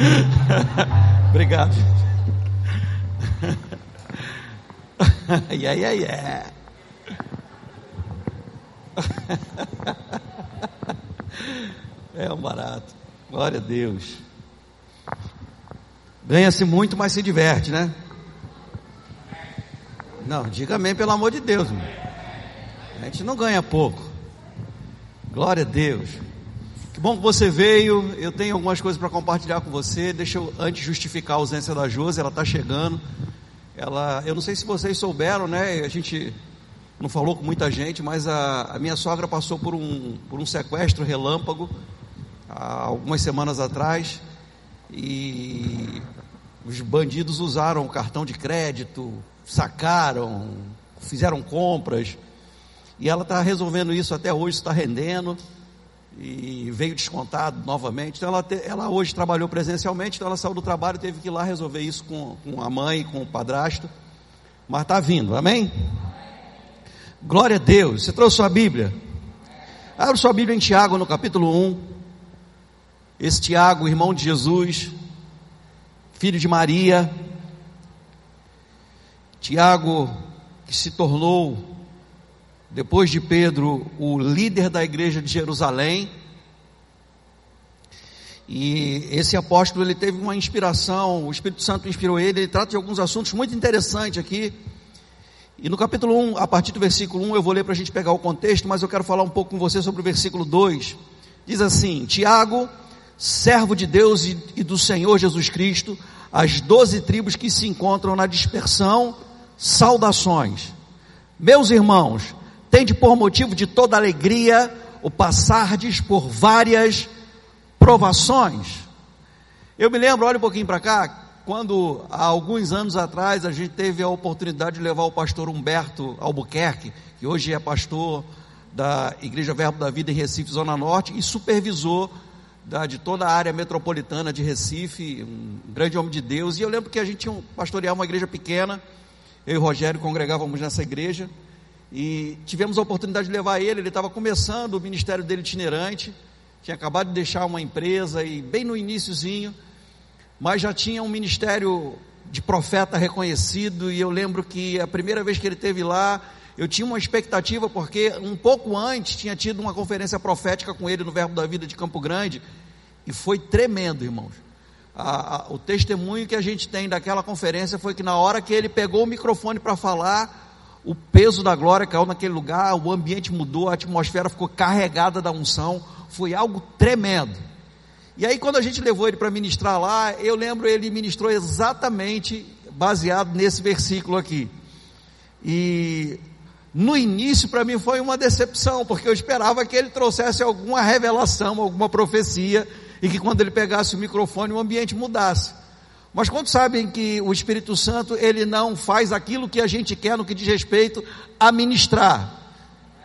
Obrigado. yeah, yeah, yeah. É um barato. Glória a Deus. Ganha-se muito, mas se diverte, né? Não, diga amém, pelo amor de Deus. Irmão. A gente não ganha pouco. Glória a Deus. Que bom que você veio. Eu tenho algumas coisas para compartilhar com você. Deixa eu antes justificar a ausência da Josi, ela está chegando. Ela, eu não sei se vocês souberam, né? A gente não falou com muita gente, mas a, a minha sogra passou por um, por um sequestro relâmpago há algumas semanas atrás e os bandidos usaram o cartão de crédito, sacaram, fizeram compras, e ela está resolvendo isso até hoje, está rendendo, e veio descontado novamente. Então ela, te, ela hoje trabalhou presencialmente, então ela saiu do trabalho e teve que ir lá resolver isso com, com a mãe, com o padrasto, mas está vindo, amém? Glória a Deus. Você trouxe sua Bíblia? Abra sua Bíblia em Tiago, no capítulo 1. Esse Tiago, irmão de Jesus, filho de Maria, Tiago, que se tornou, depois de Pedro, o líder da igreja de Jerusalém. E esse apóstolo, ele teve uma inspiração, o Espírito Santo inspirou ele, ele trata de alguns assuntos muito interessantes aqui. E no capítulo 1, a partir do versículo 1, eu vou ler para a gente pegar o contexto, mas eu quero falar um pouco com você sobre o versículo 2. Diz assim: Tiago, servo de Deus e, e do Senhor Jesus Cristo, as doze tribos que se encontram na dispersão, saudações. Meus irmãos, tende por motivo de toda alegria o passardes por várias provações. Eu me lembro, olha um pouquinho para cá, quando há alguns anos atrás a gente teve a oportunidade de levar o pastor Humberto Albuquerque, que hoje é pastor da Igreja Verbo da Vida em Recife, Zona Norte, e supervisor da, de toda a área metropolitana de Recife, um grande homem de Deus. E eu lembro que a gente tinha um, pastorear uma igreja pequena, eu e o Rogério congregávamos nessa igreja, e tivemos a oportunidade de levar ele, ele estava começando o ministério dele itinerante, tinha acabado de deixar uma empresa e bem no iníciozinho, mas já tinha um ministério de profeta reconhecido, e eu lembro que a primeira vez que ele teve lá, eu tinha uma expectativa, porque um pouco antes tinha tido uma conferência profética com ele no Verbo da Vida de Campo Grande, e foi tremendo, irmãos. A, a, o testemunho que a gente tem daquela conferência foi que na hora que ele pegou o microfone para falar, o peso da glória caiu naquele lugar, o ambiente mudou, a atmosfera ficou carregada da unção, foi algo tremendo. E aí, quando a gente levou ele para ministrar lá, eu lembro ele ministrou exatamente baseado nesse versículo aqui. E no início para mim foi uma decepção, porque eu esperava que ele trouxesse alguma revelação, alguma profecia, e que quando ele pegasse o microfone o ambiente mudasse. Mas quando sabem que o Espírito Santo, ele não faz aquilo que a gente quer no que diz respeito a ministrar.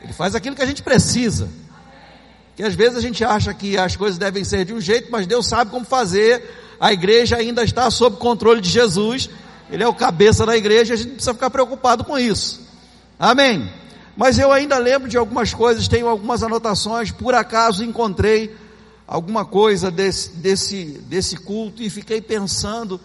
Ele faz aquilo que a gente precisa. Que às vezes a gente acha que as coisas devem ser de um jeito, mas Deus sabe como fazer. A igreja ainda está sob controle de Jesus. Ele é o cabeça da igreja, a gente não precisa ficar preocupado com isso. Amém. Mas eu ainda lembro de algumas coisas, tenho algumas anotações, por acaso encontrei alguma coisa desse, desse, desse culto e fiquei pensando,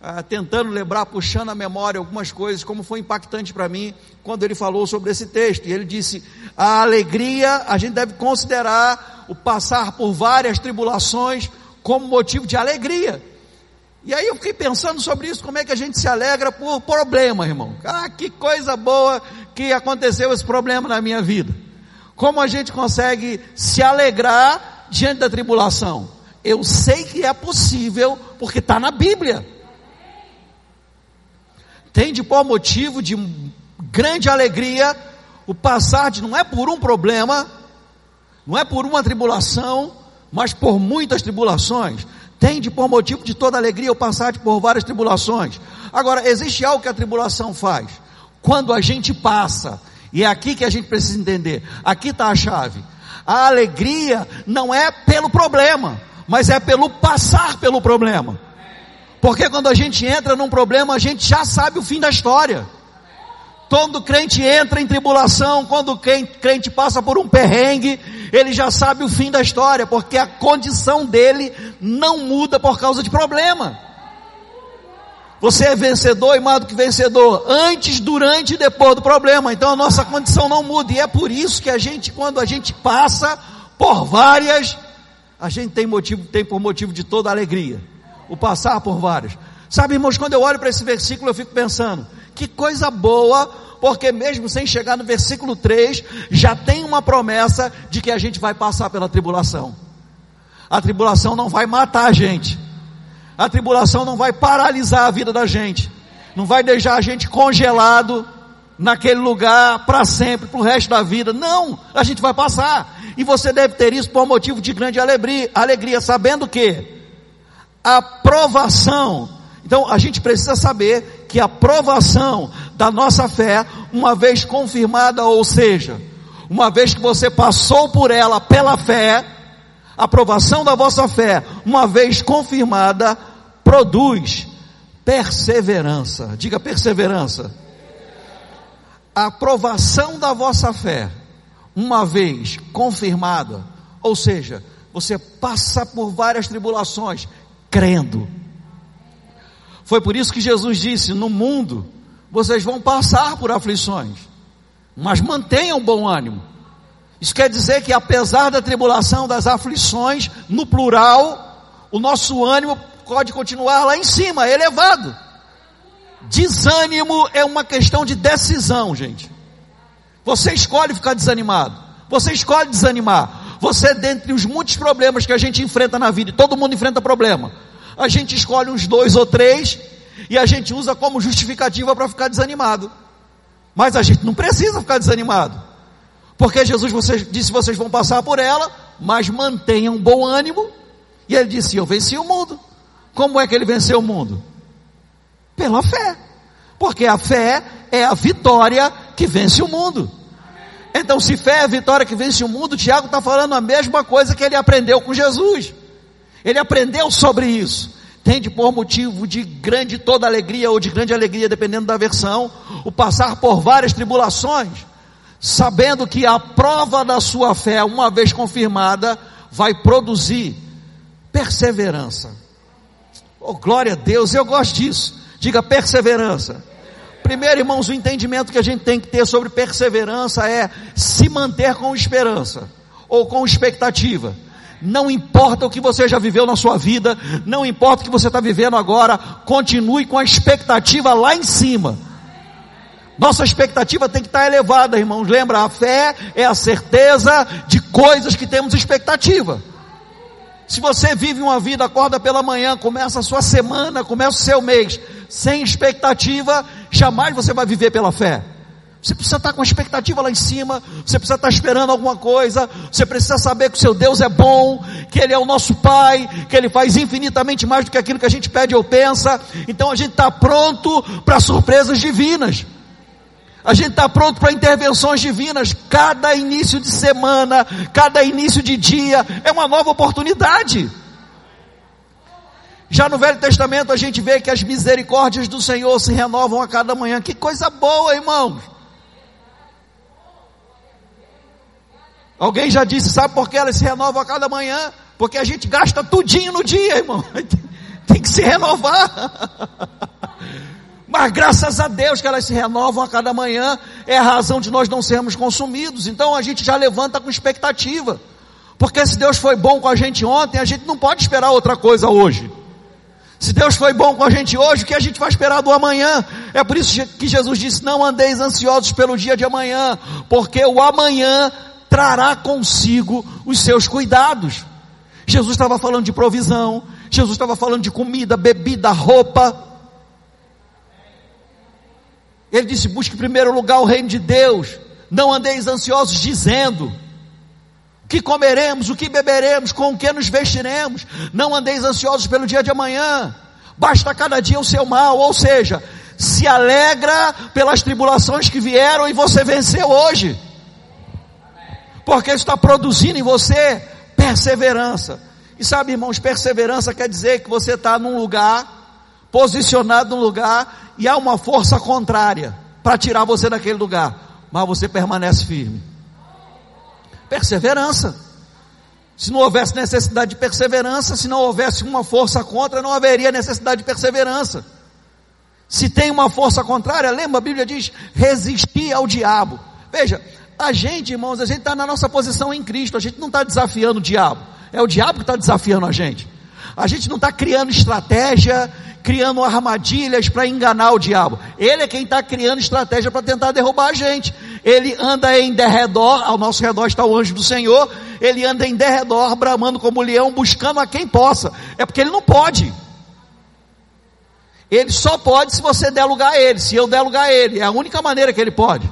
ah, tentando lembrar, puxando a memória algumas coisas, como foi impactante para mim quando ele falou sobre esse texto. E ele disse: a alegria, a gente deve considerar o passar por várias tribulações como motivo de alegria. E aí eu fiquei pensando sobre isso, como é que a gente se alegra por problema, irmão. Ah, que coisa boa que aconteceu esse problema na minha vida. Como a gente consegue se alegrar diante da tribulação? Eu sei que é possível, porque está na Bíblia. Tem de por motivo de grande alegria o passar de não é por um problema, não é por uma tribulação, mas por muitas tribulações. Tende por motivo de toda alegria o passar por várias tribulações. Agora, existe algo que a tribulação faz. Quando a gente passa, e é aqui que a gente precisa entender, aqui está a chave. A alegria não é pelo problema, mas é pelo passar pelo problema. Porque quando a gente entra num problema, a gente já sabe o fim da história. Quando crente entra em tribulação, quando o crente passa por um perrengue, ele já sabe o fim da história, porque a condição dele não muda por causa de problema. Você é vencedor e mais do que vencedor, antes, durante e depois do problema. Então a nossa condição não muda. E é por isso que a gente, quando a gente passa por várias, a gente tem motivo, tem por motivo de toda alegria. O passar por várias. Sabe, irmãos, quando eu olho para esse versículo, eu fico pensando, que coisa boa, porque mesmo sem chegar no versículo 3, já tem uma promessa de que a gente vai passar pela tribulação. A tribulação não vai matar a gente. A tribulação não vai paralisar a vida da gente. Não vai deixar a gente congelado naquele lugar para sempre, para o resto da vida. Não, a gente vai passar. E você deve ter isso por motivo de grande alegria, alegria sabendo que a provação então a gente precisa saber que a provação da nossa fé, uma vez confirmada, ou seja, uma vez que você passou por ela pela fé, a aprovação da vossa fé, uma vez confirmada, produz perseverança. Diga perseverança. A aprovação da vossa fé, uma vez confirmada, ou seja, você passa por várias tribulações, crendo foi por isso que Jesus disse: No mundo vocês vão passar por aflições, mas mantenham bom ânimo. Isso quer dizer que apesar da tribulação, das aflições, no plural, o nosso ânimo pode continuar lá em cima, elevado. Desânimo é uma questão de decisão, gente. Você escolhe ficar desanimado. Você escolhe desanimar. Você, dentre os muitos problemas que a gente enfrenta na vida, e todo mundo enfrenta problema, a gente escolhe uns dois ou três e a gente usa como justificativa para ficar desanimado. Mas a gente não precisa ficar desanimado. Porque Jesus vocês, disse: vocês vão passar por ela, mas mantenham bom ânimo. E ele disse: Eu venci o mundo. Como é que ele venceu o mundo? Pela fé. Porque a fé é a vitória que vence o mundo. Então, se fé é a vitória que vence o mundo, Tiago está falando a mesma coisa que ele aprendeu com Jesus. Ele aprendeu sobre isso. Tende por motivo de grande toda alegria ou de grande alegria, dependendo da versão, o passar por várias tribulações, sabendo que a prova da sua fé, uma vez confirmada, vai produzir perseverança. Oh, glória a Deus, eu gosto disso. Diga perseverança. Primeiro, irmãos, o entendimento que a gente tem que ter sobre perseverança é se manter com esperança ou com expectativa. Não importa o que você já viveu na sua vida, não importa o que você está vivendo agora, continue com a expectativa lá em cima. Nossa expectativa tem que estar elevada, irmãos. Lembra, a fé é a certeza de coisas que temos expectativa. Se você vive uma vida, acorda pela manhã, começa a sua semana, começa o seu mês, sem expectativa, jamais você vai viver pela fé. Você precisa estar com a expectativa lá em cima, você precisa estar esperando alguma coisa, você precisa saber que o seu Deus é bom, que Ele é o nosso Pai, que Ele faz infinitamente mais do que aquilo que a gente pede ou pensa. Então a gente está pronto para surpresas divinas. A gente está pronto para intervenções divinas. Cada início de semana, cada início de dia é uma nova oportunidade. Já no Velho Testamento a gente vê que as misericórdias do Senhor se renovam a cada manhã. Que coisa boa, irmãos. Alguém já disse, sabe por que elas se renovam a cada manhã? Porque a gente gasta tudinho no dia, irmão. Tem que se renovar. Mas graças a Deus que elas se renovam a cada manhã, é a razão de nós não sermos consumidos. Então a gente já levanta com expectativa. Porque se Deus foi bom com a gente ontem, a gente não pode esperar outra coisa hoje. Se Deus foi bom com a gente hoje, o que a gente vai esperar do amanhã? É por isso que Jesus disse: Não andeis ansiosos pelo dia de amanhã, porque o amanhã trará consigo os seus cuidados. Jesus estava falando de provisão, Jesus estava falando de comida, bebida, roupa. Ele disse: busque em primeiro lugar o reino de Deus, não andeis ansiosos dizendo, o que comeremos, o que beberemos, com o que nos vestiremos, não andeis ansiosos pelo dia de amanhã, basta cada dia o seu mal, ou seja, se alegra pelas tribulações que vieram e você venceu hoje. Porque está produzindo em você perseverança. E sabe, irmãos, perseverança quer dizer que você está num lugar, posicionado num lugar, e há uma força contrária. para tirar você daquele lugar, mas você permanece firme. Perseverança. Se não houvesse necessidade de perseverança, se não houvesse uma força contra, não haveria necessidade de perseverança. Se tem uma força contrária, lembra, a Bíblia diz: resistir ao diabo. Veja, a gente, irmãos, a gente está na nossa posição em Cristo, a gente não está desafiando o diabo, é o diabo que está desafiando a gente. A gente não está criando estratégia, criando armadilhas para enganar o diabo. Ele é quem está criando estratégia para tentar derrubar a gente. Ele anda em derredor, ao nosso redor está o anjo do Senhor, ele anda em derredor, bramando como leão, buscando a quem possa. É porque ele não pode. Ele só pode se você der lugar a ele, se eu der lugar a ele. É a única maneira que ele pode.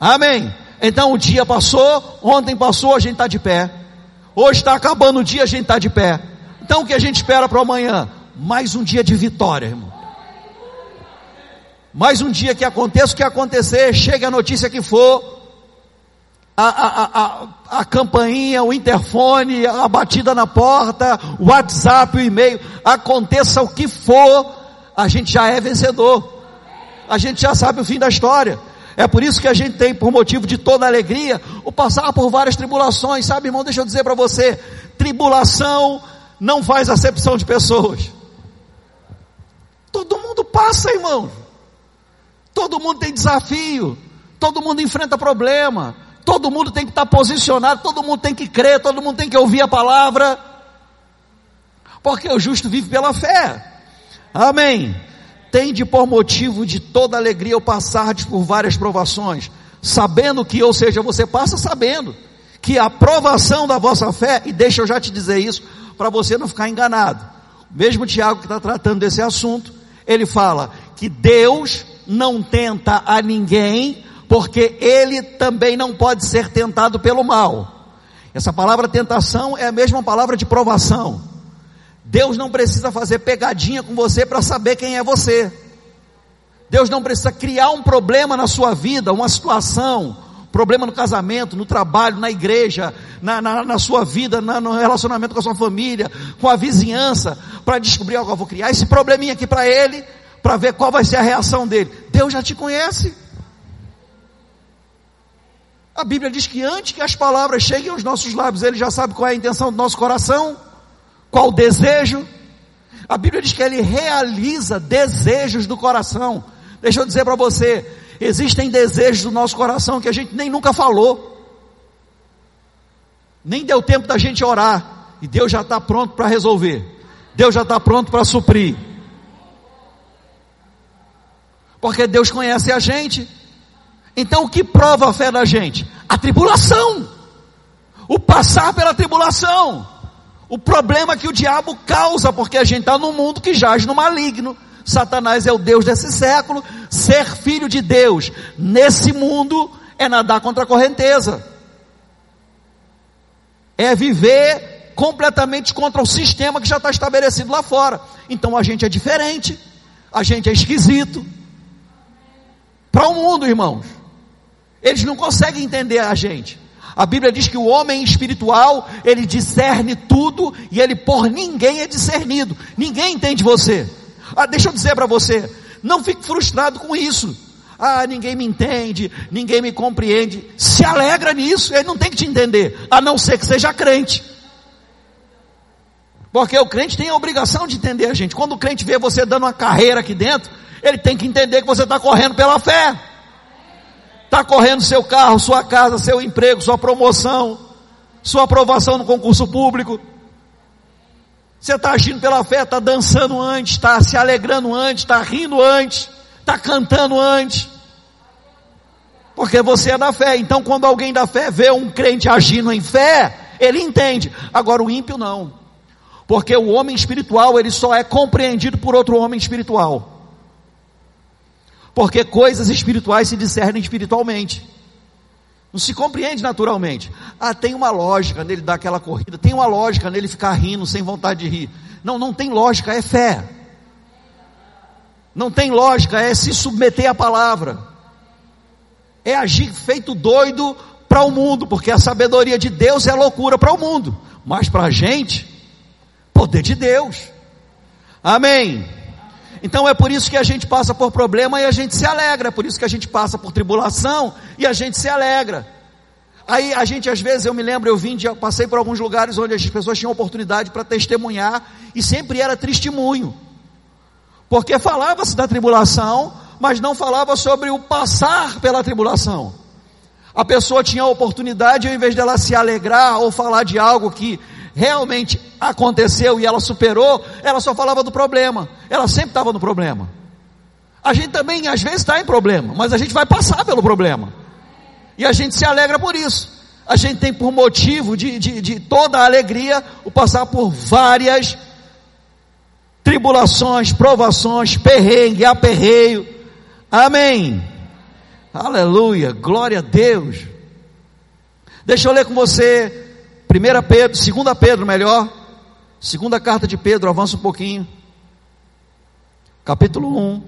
Amém. Então o dia passou, ontem passou, a gente está de pé. Hoje está acabando o dia, a gente está de pé. Então o que a gente espera para amanhã? Mais um dia de vitória, irmão. Mais um dia que aconteça o que acontecer, chegue a notícia que for, a, a, a, a, campainha, o interfone, a batida na porta, o WhatsApp, o e-mail, aconteça o que for, a gente já é vencedor. A gente já sabe o fim da história. É por isso que a gente tem, por motivo de toda alegria, o passar por várias tribulações. Sabe, irmão, deixa eu dizer para você: tribulação não faz acepção de pessoas. Todo mundo passa, irmão. Todo mundo tem desafio. Todo mundo enfrenta problema. Todo mundo tem que estar posicionado. Todo mundo tem que crer. Todo mundo tem que ouvir a palavra. Porque o justo vive pela fé. Amém. Tende por motivo de toda alegria o passar por várias provações, sabendo que, ou seja, você passa sabendo que a provação da vossa fé, e deixa eu já te dizer isso, para você não ficar enganado. O mesmo Tiago que está tratando desse assunto, ele fala que Deus não tenta a ninguém, porque ele também não pode ser tentado pelo mal. Essa palavra tentação é a mesma palavra de provação. Deus não precisa fazer pegadinha com você para saber quem é você. Deus não precisa criar um problema na sua vida, uma situação, problema no casamento, no trabalho, na igreja, na, na, na sua vida, na, no relacionamento com a sua família, com a vizinhança, para descobrir algo. Eu vou criar esse probleminha aqui para ele, para ver qual vai ser a reação dele. Deus já te conhece. A Bíblia diz que antes que as palavras cheguem aos nossos lábios, Ele já sabe qual é a intenção do nosso coração. Qual o desejo? A Bíblia diz que ele realiza desejos do coração. Deixa eu dizer para você, existem desejos do nosso coração que a gente nem nunca falou. Nem deu tempo da gente orar. E Deus já está pronto para resolver. Deus já está pronto para suprir. Porque Deus conhece a gente. Então o que prova a fé da gente? A tribulação. O passar pela tribulação. O problema que o diabo causa, porque a gente está num mundo que jaz no maligno. Satanás é o Deus desse século. Ser filho de Deus nesse mundo é nadar contra a correnteza. É viver completamente contra o sistema que já está estabelecido lá fora. Então a gente é diferente, a gente é esquisito. Para o mundo, irmãos. Eles não conseguem entender a gente. A Bíblia diz que o homem espiritual, ele discerne tudo e ele por ninguém é discernido. Ninguém entende você. Ah, deixa eu dizer para você, não fique frustrado com isso. Ah, ninguém me entende, ninguém me compreende. Se alegra nisso, ele não tem que te entender, a não ser que seja crente. Porque o crente tem a obrigação de entender a gente. Quando o crente vê você dando uma carreira aqui dentro, ele tem que entender que você está correndo pela fé. Está correndo seu carro, sua casa, seu emprego, sua promoção, sua aprovação no concurso público. Você está agindo pela fé, está dançando antes, está se alegrando antes, está rindo antes, está cantando antes. Porque você é da fé. Então, quando alguém da fé vê um crente agindo em fé, ele entende. Agora, o ímpio não. Porque o homem espiritual, ele só é compreendido por outro homem espiritual. Porque coisas espirituais se discernem espiritualmente. Não se compreende naturalmente. Ah, tem uma lógica nele dar aquela corrida, tem uma lógica nele ficar rindo sem vontade de rir. Não, não tem lógica, é fé. Não tem lógica, é se submeter à palavra. É agir feito doido para o mundo, porque a sabedoria de Deus é loucura para o mundo, mas para a gente, poder de Deus. Amém. Então é por isso que a gente passa por problema e a gente se alegra, é por isso que a gente passa por tribulação e a gente se alegra. Aí a gente às vezes, eu me lembro, eu vim, de, passei por alguns lugares onde as pessoas tinham oportunidade para testemunhar e sempre era testemunho. Porque falava-se da tribulação, mas não falava sobre o passar pela tribulação. A pessoa tinha a oportunidade, ao invés dela se alegrar ou falar de algo que realmente aconteceu e ela superou, ela só falava do problema. Ela sempre estava no problema. A gente também, às vezes, está em problema, mas a gente vai passar pelo problema. E a gente se alegra por isso. A gente tem por motivo de, de, de toda a alegria o passar por várias tribulações, provações, perrengue, aperreio. Amém. Aleluia, glória a Deus. Deixa eu ler com você 1 Pedro, 2 Pedro melhor, segunda carta de Pedro, avança um pouquinho. Capítulo 1,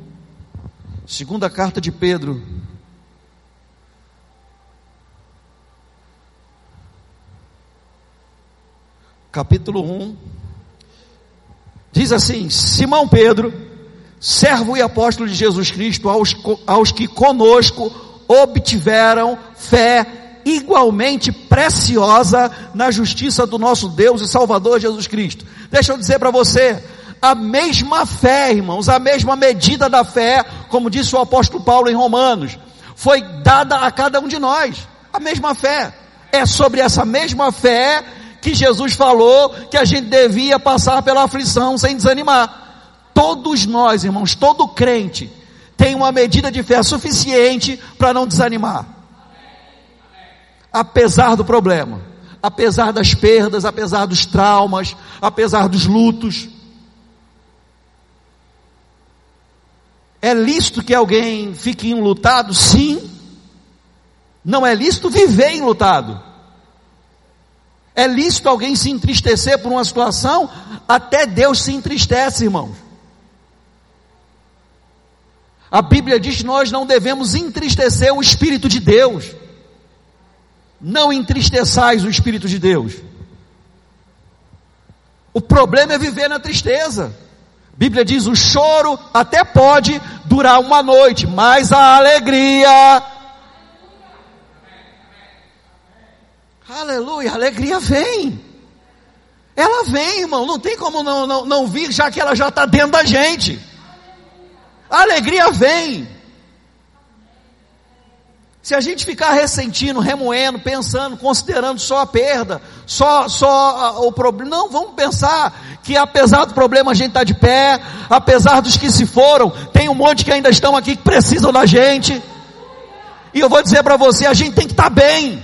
segunda carta de Pedro. Capítulo 1, diz assim: Simão Pedro, servo e apóstolo de Jesus Cristo, aos, aos que conosco obtiveram fé igualmente preciosa na justiça do nosso Deus e Salvador Jesus Cristo. Deixa eu dizer para você, a mesma fé, irmãos, a mesma medida da fé, como disse o apóstolo Paulo em Romanos, foi dada a cada um de nós. A mesma fé. É sobre essa mesma fé que Jesus falou que a gente devia passar pela aflição sem desanimar. Todos nós, irmãos, todo crente tem uma medida de fé suficiente para não desanimar apesar do problema, apesar das perdas, apesar dos traumas, apesar dos lutos. É lícito que alguém fique enlutado? Sim. Não é lícito viver enlutado. É lícito alguém se entristecer por uma situação? Até Deus se entristece, irmãos. A Bíblia diz que nós não devemos entristecer o Espírito de Deus. Não entristeçais o Espírito de Deus. O problema é viver na tristeza. Bíblia diz: o choro até pode durar uma noite, mas a alegria. Aleluia, a alegria vem. Ela vem, irmão, não tem como não, não, não vir, já que ela já está dentro da gente. A alegria vem. Se a gente ficar ressentindo, remoendo, pensando, considerando só a perda, só, só o problema, não, vamos pensar que apesar do problema a gente está de pé, apesar dos que se foram, tem um monte que ainda estão aqui que precisam da gente. E eu vou dizer para você, a gente tem que estar tá bem.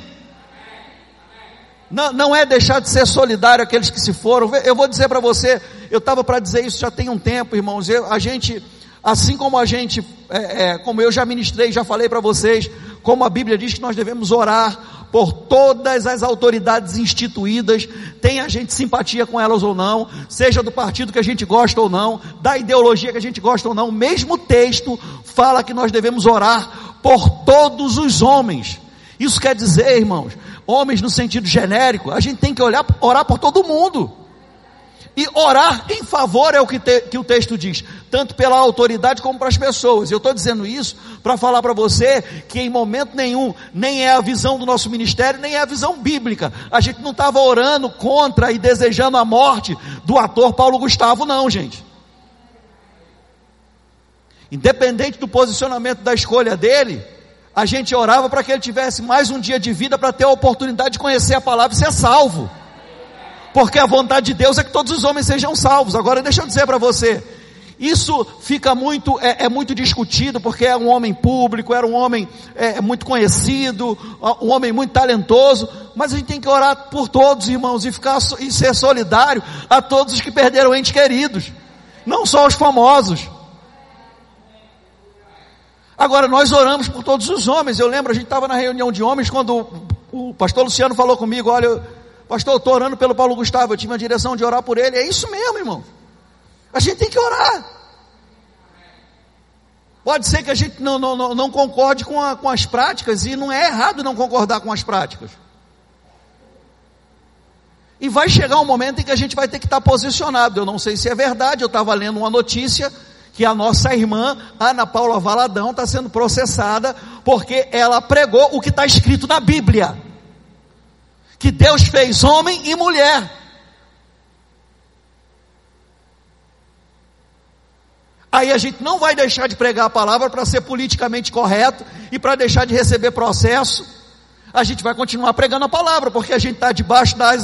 Não, não é deixar de ser solidário aqueles que se foram. Eu vou dizer para você, eu estava para dizer isso já tem um tempo, irmãos. Eu, a gente, assim como a gente, é, é, como eu já ministrei, já falei para vocês, como a Bíblia diz que nós devemos orar por todas as autoridades instituídas, tenha a gente simpatia com elas ou não, seja do partido que a gente gosta ou não, da ideologia que a gente gosta ou não, o mesmo texto fala que nós devemos orar por todos os homens. Isso quer dizer, irmãos, homens no sentido genérico, a gente tem que olhar, orar por todo mundo. E orar em favor é o que, te, que o texto diz, tanto pela autoridade como para as pessoas. Eu estou dizendo isso para falar para você que em momento nenhum, nem é a visão do nosso ministério, nem é a visão bíblica. A gente não estava orando contra e desejando a morte do ator Paulo Gustavo, não, gente. Independente do posicionamento da escolha dele, a gente orava para que ele tivesse mais um dia de vida para ter a oportunidade de conhecer a palavra e ser salvo porque a vontade de Deus é que todos os homens sejam salvos. Agora, deixa eu dizer para você, isso fica muito, é, é, muito discutido, porque é um homem público, era um homem é, muito conhecido, um homem muito talentoso, mas a gente tem que orar por todos, irmãos, e ficar e ser solidário a todos os que perderam entes queridos, não só os famosos. Agora, nós oramos por todos os homens. Eu lembro, a gente estava na reunião de homens quando o, o pastor Luciano falou comigo: olha, Pastor, eu estou orando pelo Paulo Gustavo, eu tive uma direção de orar por ele. É isso mesmo, irmão. A gente tem que orar. Pode ser que a gente não, não, não concorde com, a, com as práticas, e não é errado não concordar com as práticas. E vai chegar um momento em que a gente vai ter que estar posicionado. Eu não sei se é verdade, eu estava lendo uma notícia que a nossa irmã Ana Paula Valadão está sendo processada porque ela pregou o que está escrito na Bíblia: que Deus fez homem e mulher. Aí a gente não vai deixar de pregar a palavra para ser politicamente correto e para deixar de receber processo. A gente vai continuar pregando a palavra, porque a gente está debaixo das,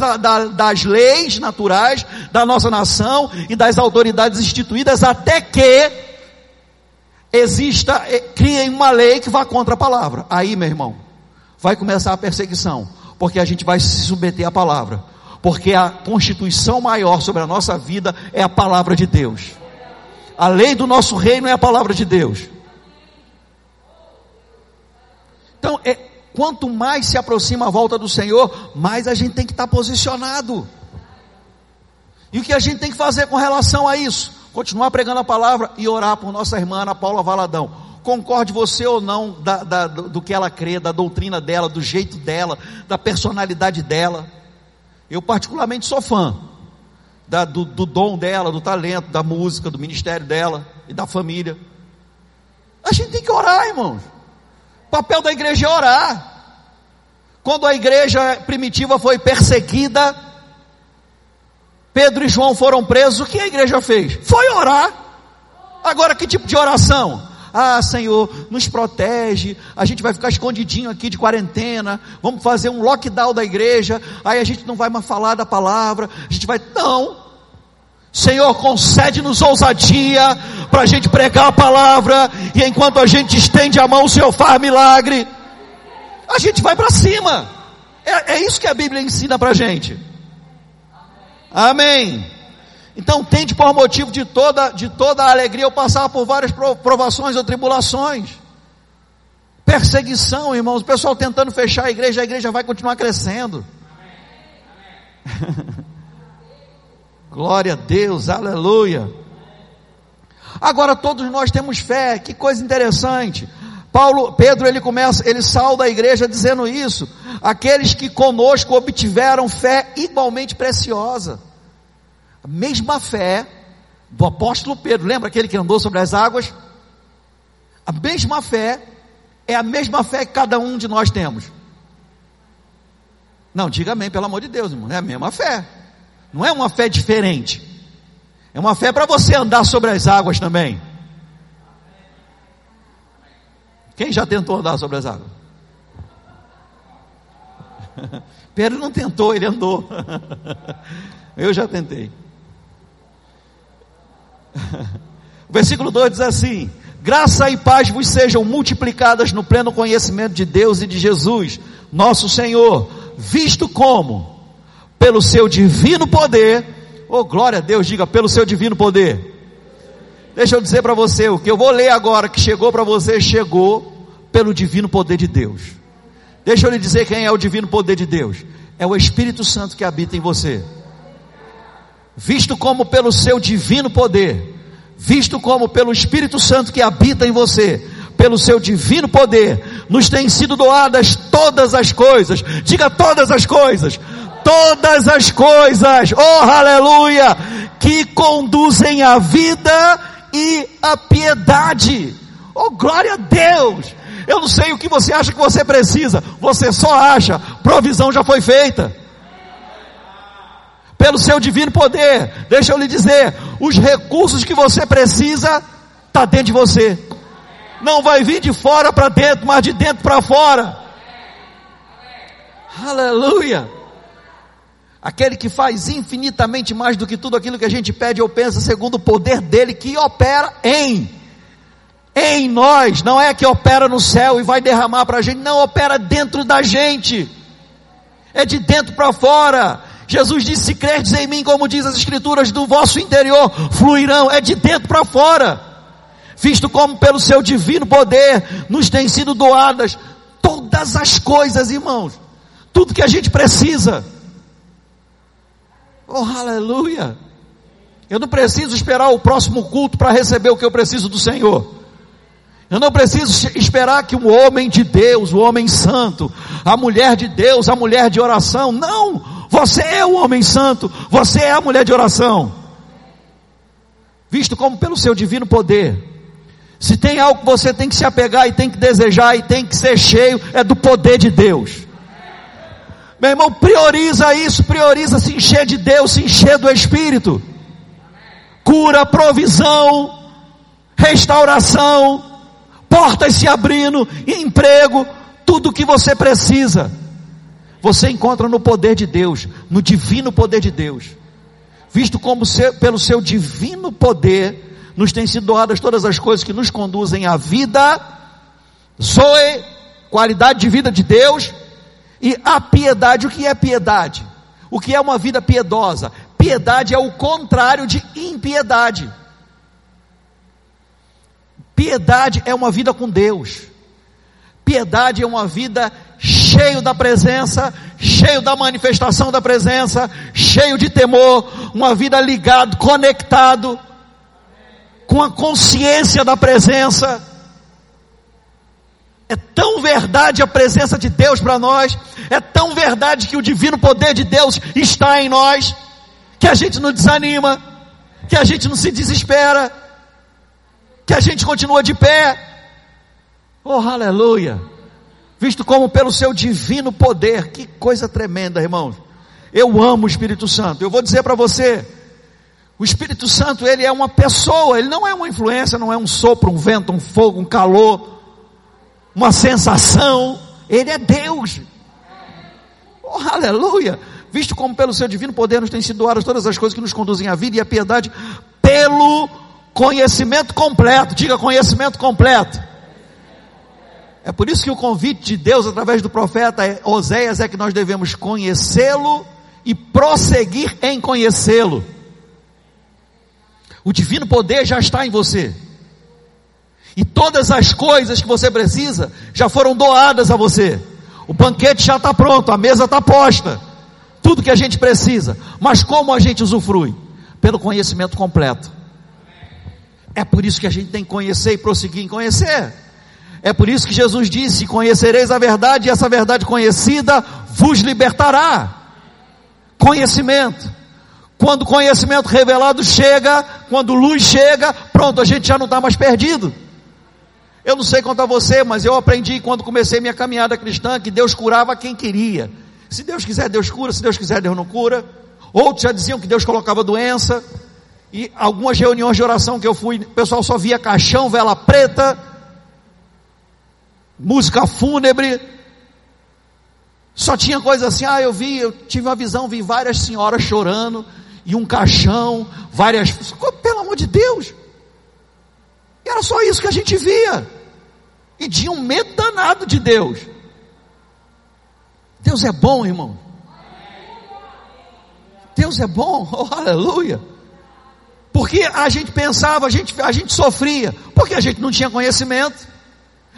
das leis naturais da nossa nação e das autoridades instituídas até que exista, eh, criem uma lei que vá contra a palavra. Aí, meu irmão, vai começar a perseguição, porque a gente vai se submeter à palavra, porque a constituição maior sobre a nossa vida é a palavra de Deus. A lei do nosso reino é a palavra de Deus. Então, é, quanto mais se aproxima a volta do Senhor, mais a gente tem que estar posicionado. E o que a gente tem que fazer com relação a isso? Continuar pregando a palavra e orar por nossa irmã Ana Paula Valadão. Concorde você ou não da, da, do que ela crê, da doutrina dela, do jeito dela, da personalidade dela. Eu particularmente sou fã da, do, do dom dela, do talento, da música, do ministério dela e da família. A gente tem que orar, irmãos. O papel da igreja é orar. Quando a igreja primitiva foi perseguida, Pedro e João foram presos, o que a igreja fez? Foi orar. Agora, que tipo de oração? Ah, Senhor, nos protege. A gente vai ficar escondidinho aqui de quarentena. Vamos fazer um lockdown da igreja. Aí a gente não vai mais falar da palavra. A gente vai. Não. Senhor, concede-nos ousadia para a gente pregar a palavra. E enquanto a gente estende a mão, o Senhor faz milagre. A gente vai para cima. É, é isso que a Bíblia ensina para a gente. Amém. Então tende por motivo de toda, de toda a alegria eu passar por várias provações ou tribulações. Perseguição, irmãos, o pessoal tentando fechar a igreja, a igreja vai continuar crescendo. Glória a Deus, aleluia. Agora todos nós temos fé, que coisa interessante. Paulo, Pedro, ele começa, ele salda a igreja dizendo isso. Aqueles que conosco obtiveram fé igualmente preciosa. A mesma fé do apóstolo Pedro, lembra aquele que andou sobre as águas? A mesma fé é a mesma fé que cada um de nós temos. Não, diga amém, pelo amor de Deus, irmão. É a mesma fé. Não é uma fé diferente. É uma fé para você andar sobre as águas também. Quem já tentou andar sobre as águas? Pedro não tentou, ele andou. Eu já tentei. O versículo 2 diz assim: Graça e paz vos sejam multiplicadas no pleno conhecimento de Deus e de Jesus, nosso Senhor, visto como, pelo seu divino poder, oh glória a Deus, diga, pelo seu divino poder. Deixa eu dizer para você, o que eu vou ler agora, que chegou para você, chegou pelo divino poder de Deus. Deixa eu lhe dizer quem é o divino poder de Deus: é o Espírito Santo que habita em você visto como pelo seu divino poder, visto como pelo Espírito Santo que habita em você, pelo seu divino poder, nos têm sido doadas todas as coisas. Diga todas as coisas. Todas as coisas, oh aleluia, que conduzem à vida e à piedade. Oh glória a Deus. Eu não sei o que você acha que você precisa, você só acha, provisão já foi feita pelo seu divino poder. Deixa eu lhe dizer, os recursos que você precisa está dentro de você. Não vai vir de fora para dentro, mas de dentro para fora. Aleluia. Aquele que faz infinitamente mais do que tudo aquilo que a gente pede ou pensa, segundo o poder dele que opera em em nós, não é que opera no céu e vai derramar para a gente, não opera dentro da gente, é de dentro para fora. Jesus disse: Se credes em mim, como diz as Escrituras, do vosso interior fluirão, é de dentro para fora. Visto como pelo seu divino poder nos têm sido doadas todas as coisas, irmãos, tudo que a gente precisa. Oh, aleluia! Eu não preciso esperar o próximo culto para receber o que eu preciso do Senhor. Eu não preciso esperar que o homem de Deus, o homem santo, a mulher de Deus, a mulher de oração, não! Você é o homem santo, você é a mulher de oração. visto como pelo seu divino poder. Se tem algo que você tem que se apegar e tem que desejar e tem que ser cheio, é do poder de Deus. Meu irmão, prioriza isso, prioriza se encher de Deus, se encher do Espírito. Cura, provisão, restauração, portas se abrindo, emprego, tudo o que você precisa. Você encontra no poder de Deus, no divino poder de Deus. Visto como pelo seu divino poder, nos têm sido doadas todas as coisas que nos conduzem à vida, Zoe, qualidade de vida de Deus, e a piedade, o que é piedade? O que é uma vida piedosa? Piedade é o contrário de impiedade. Piedade é uma vida com Deus. Piedade é uma vida cheio da presença, cheio da manifestação da presença, cheio de temor, uma vida ligado, conectado, com a consciência da presença. É tão verdade a presença de Deus para nós, é tão verdade que o divino poder de Deus está em nós, que a gente não desanima, que a gente não se desespera, que a gente continua de pé. Oh, aleluia! Visto como pelo seu divino poder, que coisa tremenda, irmãos. Eu amo o Espírito Santo. Eu vou dizer para você, o Espírito Santo, ele é uma pessoa, ele não é uma influência, não é um sopro, um vento, um fogo, um calor uma sensação, Ele é Deus. Oh, aleluia! Visto como pelo seu divino poder nos tem sido doadas todas as coisas que nos conduzem à vida e à piedade, pelo conhecimento completo. Diga conhecimento completo. É por isso que o convite de Deus através do profeta Oséias é que nós devemos conhecê-lo e prosseguir em conhecê-lo. O divino poder já está em você. E todas as coisas que você precisa já foram doadas a você. O banquete já está pronto, a mesa está posta. Tudo que a gente precisa. Mas como a gente usufrui? Pelo conhecimento completo. É por isso que a gente tem que conhecer e prosseguir em conhecer. É por isso que Jesus disse: Conhecereis a verdade, e essa verdade conhecida vos libertará. Conhecimento. Quando conhecimento revelado chega, quando luz chega, pronto, a gente já não está mais perdido. Eu não sei quanto a você, mas eu aprendi quando comecei minha caminhada cristã que Deus curava quem queria. Se Deus quiser, Deus cura, se Deus quiser, Deus não cura. Outros já diziam que Deus colocava doença. E algumas reuniões de oração que eu fui, o pessoal só via caixão, vela preta, música fúnebre. Só tinha coisa assim, ah, eu vi, eu tive uma visão, vi várias senhoras chorando, e um caixão, várias. Pelo amor de Deus! E era só isso que a gente via. E tinha um medo danado de Deus. Deus é bom, irmão. Deus é bom, oh, aleluia. Porque a gente pensava, a gente, a gente sofria, porque a gente não tinha conhecimento.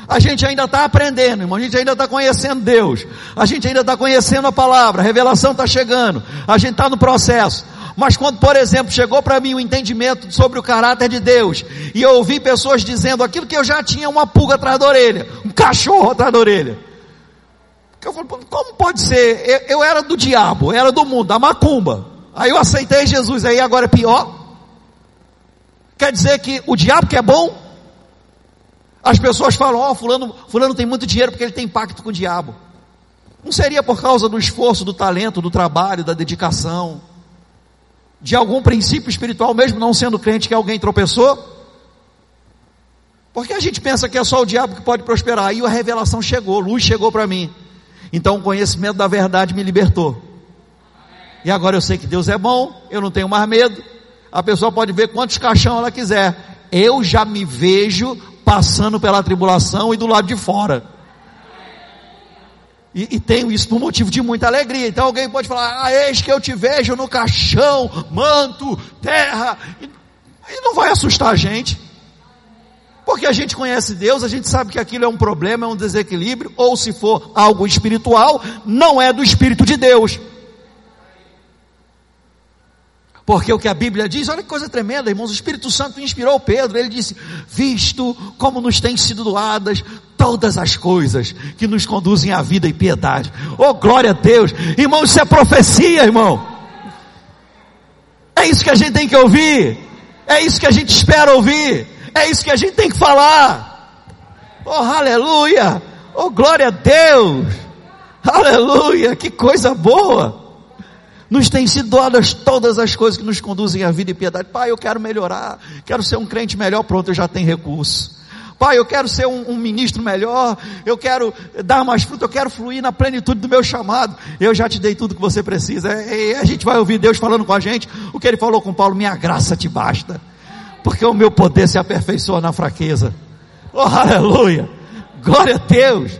A gente ainda está aprendendo, irmão. A gente ainda está conhecendo Deus. A gente ainda está conhecendo a palavra. A revelação está chegando. A gente está no processo. Mas quando, por exemplo, chegou para mim o entendimento sobre o caráter de Deus, e eu ouvi pessoas dizendo aquilo que eu já tinha uma pulga atrás da orelha, um cachorro atrás da orelha. Eu falei, como pode ser? Eu, eu era do diabo, eu era do mundo, da macumba. Aí eu aceitei Jesus, aí agora é pior. Quer dizer que o diabo que é bom? As pessoas falam, ó, oh, fulano, fulano tem muito dinheiro porque ele tem pacto com o diabo. Não seria por causa do esforço, do talento, do trabalho, da dedicação, de algum princípio espiritual, mesmo não sendo crente, que alguém tropeçou? Porque a gente pensa que é só o diabo que pode prosperar. Aí a revelação chegou, luz chegou para mim. Então o conhecimento da verdade me libertou. E agora eu sei que Deus é bom, eu não tenho mais medo. A pessoa pode ver quantos caixão ela quiser. Eu já me vejo passando pela tribulação e do lado de fora. E, e, tenho isso por motivo de muita alegria. Então alguém pode falar, ah, eis que eu te vejo no caixão, manto, terra. E, e não vai assustar a gente. Porque a gente conhece Deus, a gente sabe que aquilo é um problema, é um desequilíbrio, ou se for algo espiritual, não é do Espírito de Deus. Porque o que a Bíblia diz, olha que coisa tremenda, irmãos, o Espírito Santo inspirou Pedro, ele disse, visto como nos têm sido doadas todas as coisas que nos conduzem à vida e piedade. Oh, glória a Deus. Irmão, isso é profecia, irmão. É isso que a gente tem que ouvir. É isso que a gente espera ouvir. É isso que a gente tem que falar. Oh, aleluia! Oh, glória a Deus! Aleluia! Que coisa boa! Nos têm sido doadas todas as coisas que nos conduzem à vida e piedade. Pai, eu quero melhorar, quero ser um crente melhor, pronto, eu já tenho recurso. Pai, eu quero ser um, um, ministro melhor, eu quero dar mais fruto, eu quero fluir na plenitude do meu chamado. Eu já te dei tudo que você precisa. E a gente vai ouvir Deus falando com a gente o que ele falou com Paulo: minha graça te basta, porque o meu poder se aperfeiçoa na fraqueza. Oh, aleluia! Glória a Deus!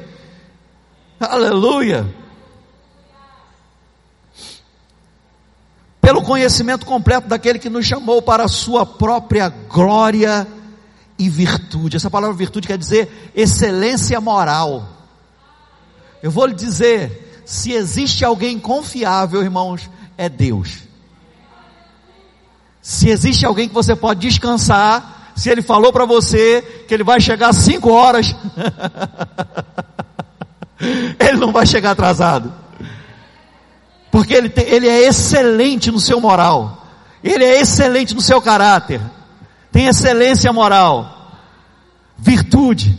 Aleluia! Pelo conhecimento completo daquele que nos chamou para a sua própria glória e virtude. Essa palavra virtude quer dizer excelência moral. Eu vou lhe dizer, se existe alguém confiável, irmãos, é Deus. Se existe alguém que você pode descansar, se ele falou para você que ele vai chegar às 5 horas, ele não vai chegar atrasado. Porque ele, tem, ele é excelente no seu moral. Ele é excelente no seu caráter. Tem excelência moral, virtude,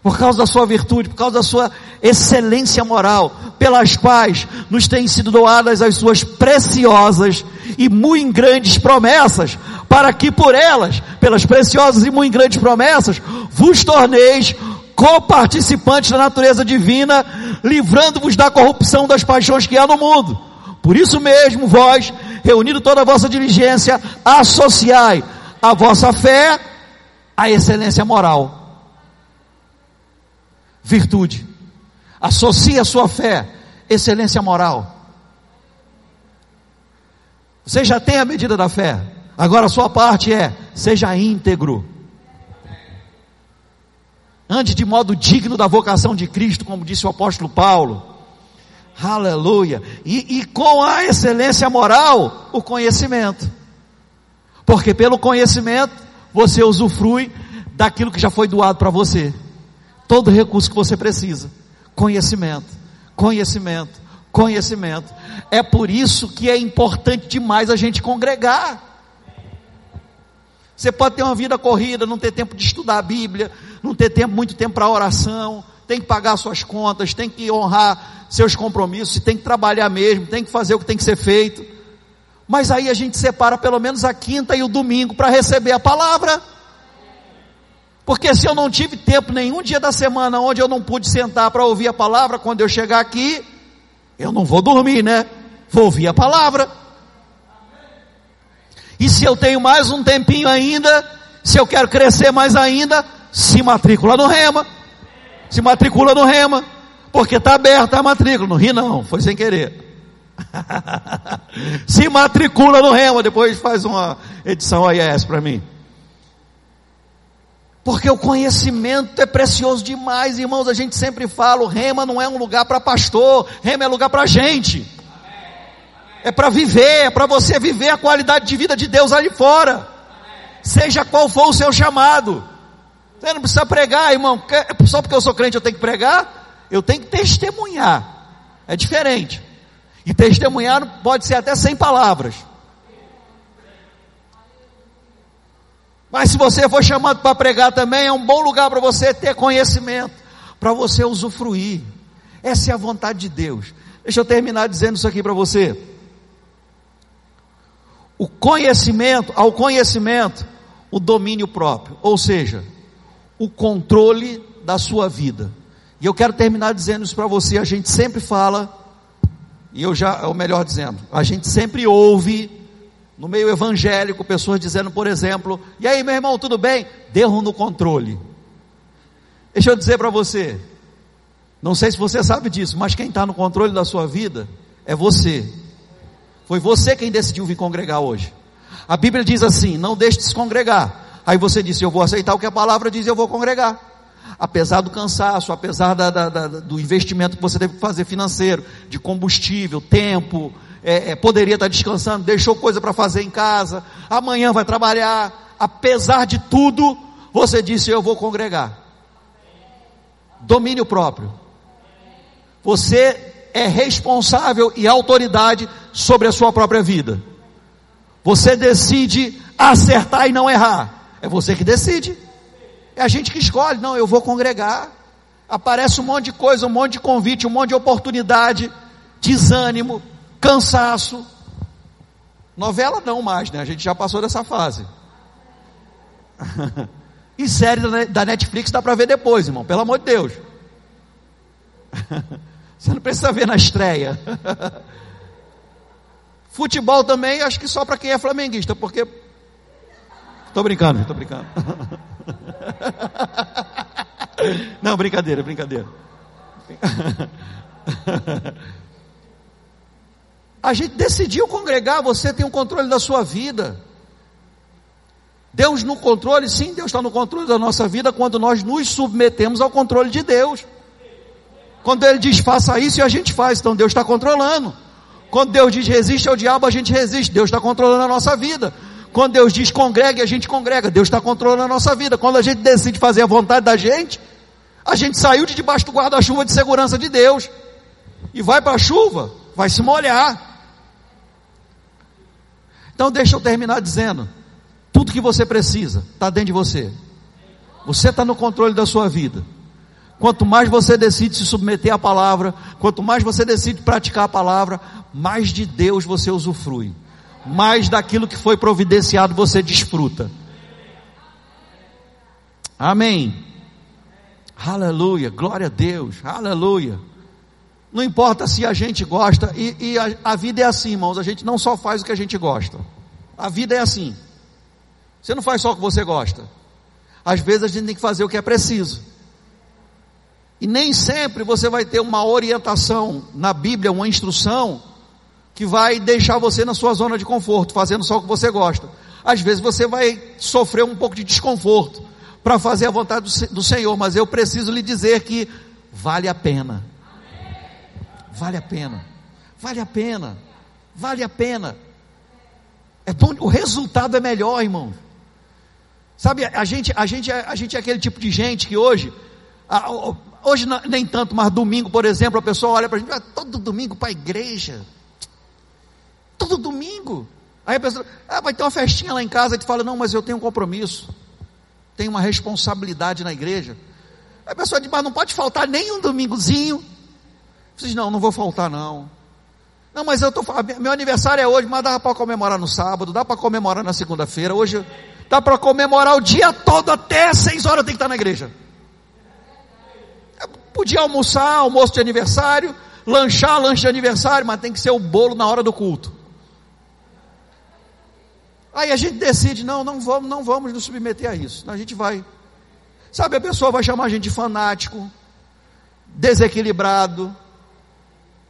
por causa da sua virtude, por causa da sua excelência moral, pelas quais nos têm sido doadas as suas preciosas e muito grandes promessas, para que por elas, pelas preciosas e muito grandes promessas, vos torneis coparticipantes da natureza divina, livrando-vos da corrupção das paixões que há no mundo. Por isso mesmo, vós, reunindo toda a vossa diligência, associai a vossa fé à excelência moral. Virtude. Associe a sua fé, excelência moral. Você já tem a medida da fé. Agora a sua parte é, seja íntegro. Ande de modo digno da vocação de Cristo, como disse o apóstolo Paulo. Aleluia. E, e com a excelência moral, o conhecimento. Porque pelo conhecimento você usufrui daquilo que já foi doado para você. Todo recurso que você precisa. Conhecimento, conhecimento, conhecimento. É por isso que é importante demais a gente congregar. Você pode ter uma vida corrida, não ter tempo de estudar a Bíblia, não ter tempo, muito tempo para oração, tem que pagar suas contas, tem que honrar seus compromissos, tem que trabalhar mesmo, tem que fazer o que tem que ser feito. Mas aí a gente separa pelo menos a quinta e o domingo para receber a palavra. Porque se eu não tive tempo nenhum dia da semana onde eu não pude sentar para ouvir a palavra, quando eu chegar aqui, eu não vou dormir, né? Vou ouvir a palavra. E se eu tenho mais um tempinho ainda, se eu quero crescer mais ainda, se matricula no Rema. Se matricula no Rema. Porque está aberta a matrícula. Não ri não, foi sem querer. Se matricula no Rema, depois faz uma edição AIS para mim. Porque o conhecimento é precioso demais, irmãos. A gente sempre fala: o Rema não é um lugar para pastor, Rema é lugar para gente. É para viver, é para você viver a qualidade de vida de Deus ali fora. Seja qual for o seu chamado. Você não precisa pregar, irmão. Só porque eu sou crente eu tenho que pregar? Eu tenho que testemunhar. É diferente. E testemunhar pode ser até sem palavras. Mas se você for chamado para pregar também, é um bom lugar para você ter conhecimento, para você usufruir. Essa é a vontade de Deus. Deixa eu terminar dizendo isso aqui para você. O conhecimento, ao conhecimento, o domínio próprio, ou seja, o controle da sua vida. E eu quero terminar dizendo isso para você. A gente sempre fala e eu já, ou melhor dizendo, a gente sempre ouve no meio evangélico pessoas dizendo, por exemplo, e aí meu irmão, tudo bem? Derro no controle. Deixa eu dizer para você, não sei se você sabe disso, mas quem está no controle da sua vida é você. Foi você quem decidiu vir congregar hoje. A Bíblia diz assim: não deixe de se congregar. Aí você disse: eu vou aceitar o que a palavra diz eu vou congregar apesar do cansaço, apesar da, da, da, do investimento que você teve que fazer financeiro, de combustível, tempo, é, é, poderia estar descansando, deixou coisa para fazer em casa, amanhã vai trabalhar, apesar de tudo, você disse: Eu vou congregar. Domínio próprio. Você é responsável e autoridade sobre a sua própria vida. Você decide acertar e não errar? É você que decide. É a gente que escolhe. Não, eu vou congregar. Aparece um monte de coisa, um monte de convite, um monte de oportunidade, desânimo, cansaço. Novela não mais, né? A gente já passou dessa fase. e série da Netflix dá para ver depois, irmão, pelo amor de Deus. Você não precisa ver na estreia. Futebol também, acho que só para quem é flamenguista, porque. Estou brincando, estou brincando. Não, brincadeira, brincadeira. A gente decidiu congregar, você tem o controle da sua vida. Deus no controle, sim, Deus está no controle da nossa vida quando nós nos submetemos ao controle de Deus. Quando Ele diz faça isso e a gente faz, então Deus está controlando. Quando Deus diz resiste ao diabo, a gente resiste. Deus está controlando a nossa vida. Quando Deus diz congregue, a gente congrega. Deus está controlando a nossa vida. Quando a gente decide fazer a vontade da gente, a gente saiu de debaixo do guarda-chuva de segurança de Deus. E vai para a chuva, vai se molhar. Então deixa eu terminar dizendo: tudo que você precisa está dentro de você. Você está no controle da sua vida. Quanto mais você decide se submeter à palavra, quanto mais você decide praticar a palavra, mais de Deus você usufrui. Mais daquilo que foi providenciado você desfruta. Amém. Aleluia, glória a Deus, aleluia. Não importa se a gente gosta, e, e a, a vida é assim, irmãos, a gente não só faz o que a gente gosta. A vida é assim. Você não faz só o que você gosta. Às vezes a gente tem que fazer o que é preciso. E nem sempre você vai ter uma orientação na Bíblia, uma instrução que vai deixar você na sua zona de conforto, fazendo só o que você gosta. Às vezes você vai sofrer um pouco de desconforto para fazer a vontade do, Senhor, mas eu preciso lhe dizer que vale a pena. Vale a pena. Vale a pena. Vale a pena. É bom, o resultado é melhor, irmão. Sabe, a gente, a gente, a gente é aquele tipo de gente que hoje Hoje nem tanto, mas domingo, por exemplo, a pessoa olha para a gente, ah, todo domingo para a igreja. Todo domingo. Aí a pessoa, ah, vai ter uma festinha lá em casa, e te fala, não, mas eu tenho um compromisso. Tenho uma responsabilidade na igreja. Aí a pessoa diz, mas não pode faltar nem um domingozinho. Você diz, não, não vou faltar não. Não, mas eu tô, meu aniversário é hoje, mas dá para comemorar no sábado, dá para comemorar na segunda-feira. Hoje dá para comemorar o dia todo até seis horas eu tenho que estar na igreja. Podia almoçar, almoço de aniversário, lanchar, lanche de aniversário, mas tem que ser o bolo na hora do culto. Aí a gente decide, não, não vamos, não vamos nos submeter a isso. A gente vai. Sabe, a pessoa vai chamar a gente de fanático, desequilibrado,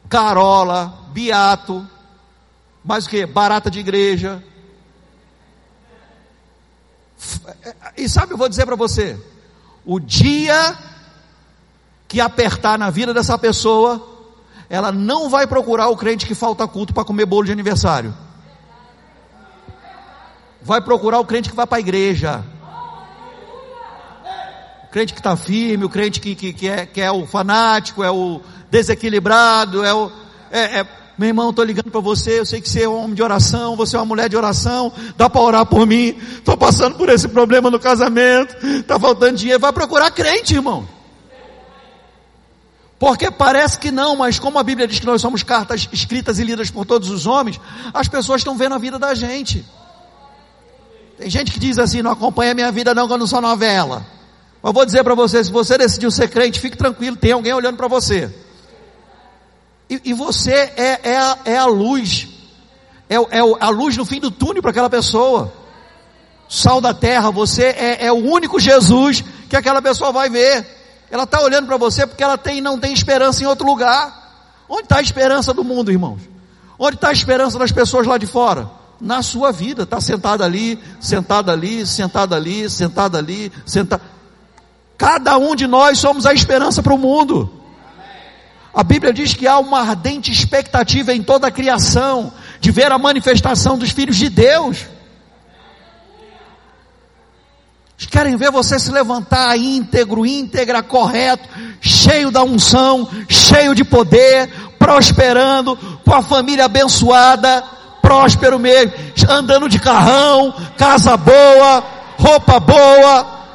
carola, beato, mais o que? Barata de igreja. E sabe, eu vou dizer para você, o dia que apertar na vida dessa pessoa, ela não vai procurar o crente que falta culto para comer bolo de aniversário. Vai procurar o crente que vai para a igreja. O crente que está firme, o crente que, que, que, é, que é o fanático, é o desequilibrado, é o. É, é, meu irmão, estou ligando para você, eu sei que você é um homem de oração, você é uma mulher de oração, dá para orar por mim, estou passando por esse problema no casamento, está faltando dinheiro, vai procurar crente, irmão. Porque parece que não, mas como a Bíblia diz que nós somos cartas escritas e lidas por todos os homens, as pessoas estão vendo a vida da gente. Tem gente que diz assim: não acompanha minha vida não, que eu não sou novela. Mas vou dizer para você: se você decidiu ser crente, fique tranquilo, tem alguém olhando para você. E, e, você é, é, a, é a luz, é, é a luz no fim do túnel para aquela pessoa. Sal da terra, você é, é o único Jesus que aquela pessoa vai ver. Ela está olhando para você porque ela tem, não tem esperança em outro lugar. Onde está a esperança do mundo, irmãos? Onde está a esperança das pessoas lá de fora? Na sua vida, está sentada ali, sentada ali, sentada ali, sentada ali, sentada. Cada um de nós somos a esperança para o mundo. A Bíblia diz que há uma ardente expectativa em toda a criação de ver a manifestação dos filhos de Deus. Eles querem ver você se levantar íntegro, íntegra, correto, cheio da unção, cheio de poder, prosperando, com a família abençoada, próspero mesmo, andando de carrão, casa boa, roupa boa,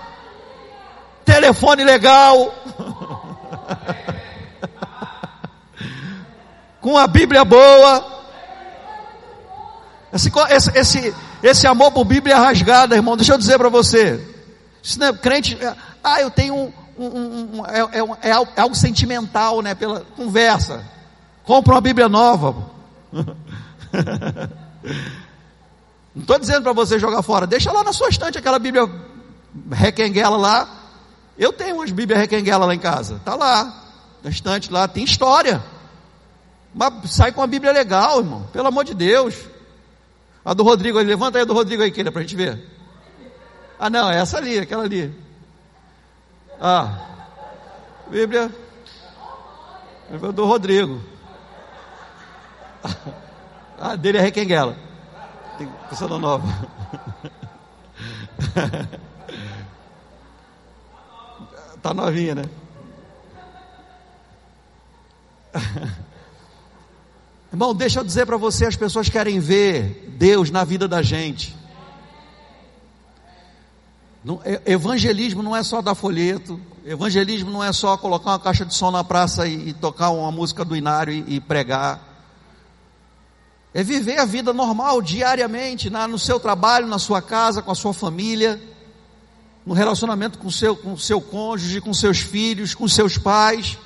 telefone legal, com a Bíblia boa. Esse, esse, esse, amor por Bíblia é rasgado, irmão. Deixa eu dizer para você. Isso não é crente. É, ah, eu tenho um. um, um, um é, é, é, é, algo sentimental, né? Pela conversa. Compra uma Bíblia nova. Não estou dizendo para você jogar fora. Deixa lá na sua estante aquela Bíblia requenguela lá. Eu tenho umas Bíblias requenguela lá em casa. Tá lá. Na estante lá. Tem história. Mas sai com uma Bíblia legal, irmão. Pelo amor de Deus. A do Rodrigo ali. Levanta aí a do Rodrigo aí, queira, para a gente ver. Ah, não. É essa ali. Aquela ali. Ah. Bíblia. Bíblia do Rodrigo. Ah, dele é requenguela. Tem pessoa nova. tá novinha, né? Irmão, deixa eu dizer para você, as pessoas querem ver Deus na vida da gente. evangelismo não é só dar folheto, evangelismo não é só colocar uma caixa de som na praça e, e tocar uma música do inário e, e pregar. É viver a vida normal, diariamente, na, no seu trabalho, na sua casa, com a sua família, no relacionamento com o seu, com seu cônjuge, com seus filhos, com seus pais.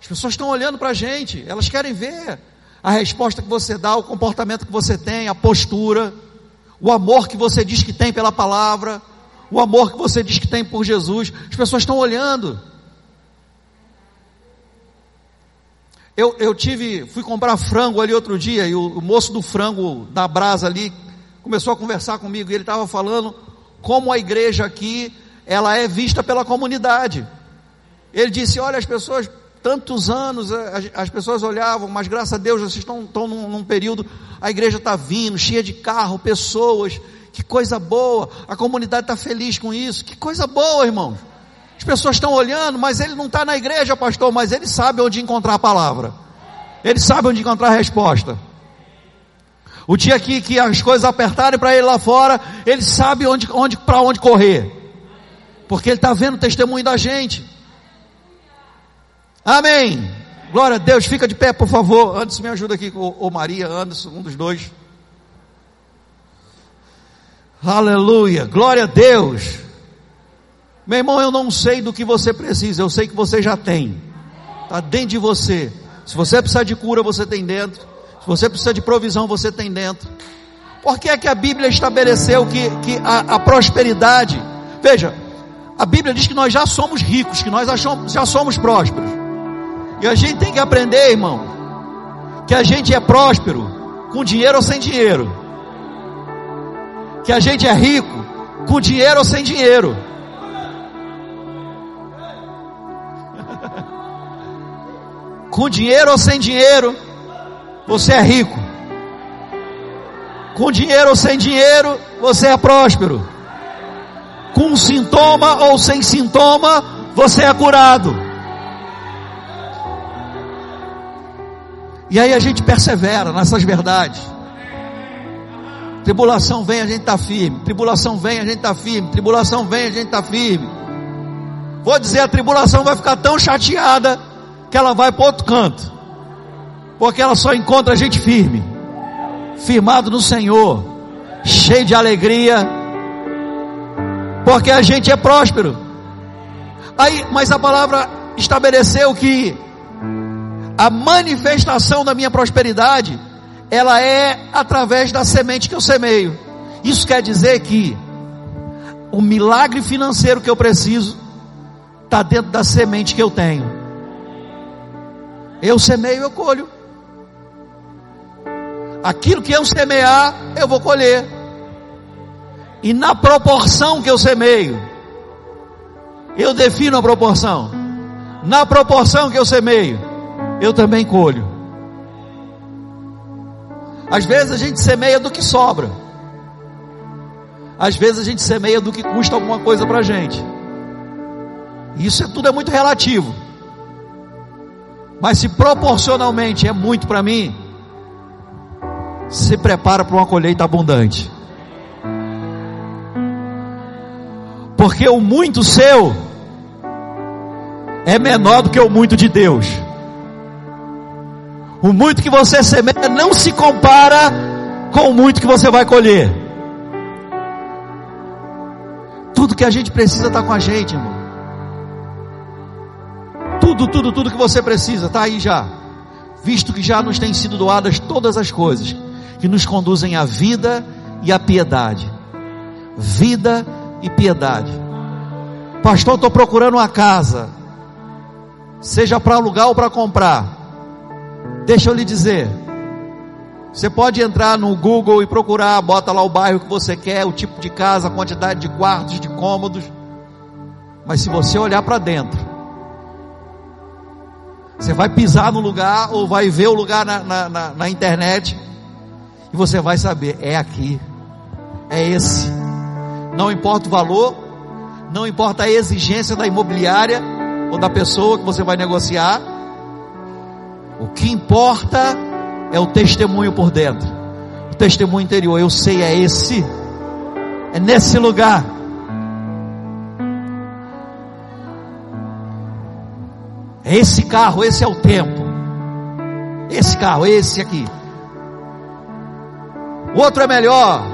As pessoas estão olhando para a gente, elas querem ver a resposta que você dá, o comportamento que você tem, a postura, o amor que você diz que tem pela palavra, o amor que você diz que tem por Jesus. As pessoas estão olhando. Eu, eu tive, fui comprar frango ali outro dia e o, o moço do frango da brasa ali começou a conversar comigo e ele estava falando como a igreja aqui ela é vista pela comunidade. Ele disse: Olha, as pessoas, tantos anos, eh, as, as pessoas olhavam, mas graças a Deus vocês estão, estão num, num período, a igreja está vindo, cheia de carro, pessoas, que coisa boa, a comunidade está feliz com isso, que coisa boa, irmãos. As pessoas estão olhando, mas ele não está na igreja, pastor, mas ele sabe onde encontrar a palavra. Ele sabe onde encontrar a resposta. O dia que, que as coisas apertarem para ele lá fora, ele sabe onde, onde, para onde correr. Porque ele está vendo o testemunho da gente. Amém. Glória a Deus. Fica de pé, por favor. Anderson, me ajuda aqui, ou Maria, Anderson, um dos dois. Aleluia. Glória a Deus. Meu irmão, eu não sei do que você precisa, eu sei que você já tem. Está dentro de você. Se você precisar de cura, você tem dentro. Se você precisa de provisão, você tem dentro. Por que é que a Bíblia estabeleceu que, que a, a prosperidade, veja, a Bíblia diz que nós já somos ricos, que nós já somos prósperos. E a gente tem que aprender, irmão, que a gente é próspero com dinheiro ou sem dinheiro. Que a gente é rico com dinheiro ou sem dinheiro. Com dinheiro ou sem dinheiro, você é rico. Com dinheiro ou sem dinheiro, você é próspero. Com sintoma ou sem sintoma, você é curado. E aí a gente persevera nessas verdades. Tribulação vem, a gente está firme. Tribulação vem, a gente está firme. Tribulação vem, a gente está firme. Vou dizer, a tribulação vai ficar tão chateada que ela vai para outro canto, porque ela só encontra gente firme, firmado no Senhor, cheio de alegria, porque a gente é próspero. Aí, mas a palavra estabeleceu que a manifestação da minha prosperidade, ela é através da semente que eu semeio. Isso quer dizer que o milagre financeiro que eu preciso está dentro da semente que eu tenho. Eu semeio, eu colho. Aquilo que eu semear, eu vou colher. E na proporção que eu semeio, eu defino a proporção. Na proporção que eu semeio, eu também colho. Às vezes a gente semeia do que sobra. Às vezes a gente semeia do que custa alguma coisa para a gente. Isso é, tudo é muito relativo. Mas se proporcionalmente é muito para mim, se prepara para uma colheita abundante. Porque o muito seu é menor do que o muito de Deus. O muito que você semeia não se compara com o muito que você vai colher. Tudo que a gente precisa está com a gente, irmão. Tudo, tudo, tudo que você precisa está aí já. Visto que já nos têm sido doadas todas as coisas que nos conduzem à vida e à piedade. Vida e piedade. Pastor, estou procurando uma casa, seja para alugar ou para comprar. Deixa eu lhe dizer, você pode entrar no Google e procurar, bota lá o bairro que você quer, o tipo de casa, a quantidade de quartos, de cômodos. Mas se você olhar para dentro, você vai pisar no lugar ou vai ver o lugar na, na, na, na internet e você vai saber, é aqui, é esse. Não importa o valor, não importa a exigência da imobiliária ou da pessoa que você vai negociar. O que importa é o testemunho por dentro, o testemunho interior. Eu sei, é esse, é nesse lugar. Esse carro, esse é o tempo. Esse carro, esse aqui. O outro é melhor.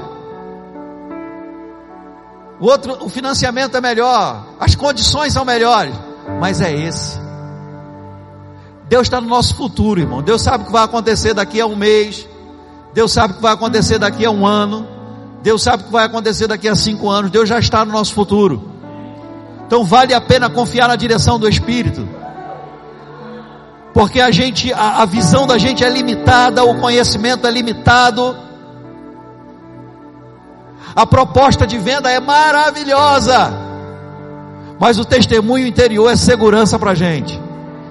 O outro, o financiamento é melhor. As condições são melhores. Mas é esse. Deus está no nosso futuro, irmão. Deus sabe o que vai acontecer daqui a um mês. Deus sabe o que vai acontecer daqui a um ano. Deus sabe o que vai acontecer daqui a cinco anos. Deus já está no nosso futuro. Então vale a pena confiar na direção do Espírito. Porque a gente, a, a visão da gente é limitada, o conhecimento é limitado. A proposta de venda é maravilhosa, mas o testemunho interior é segurança para a gente.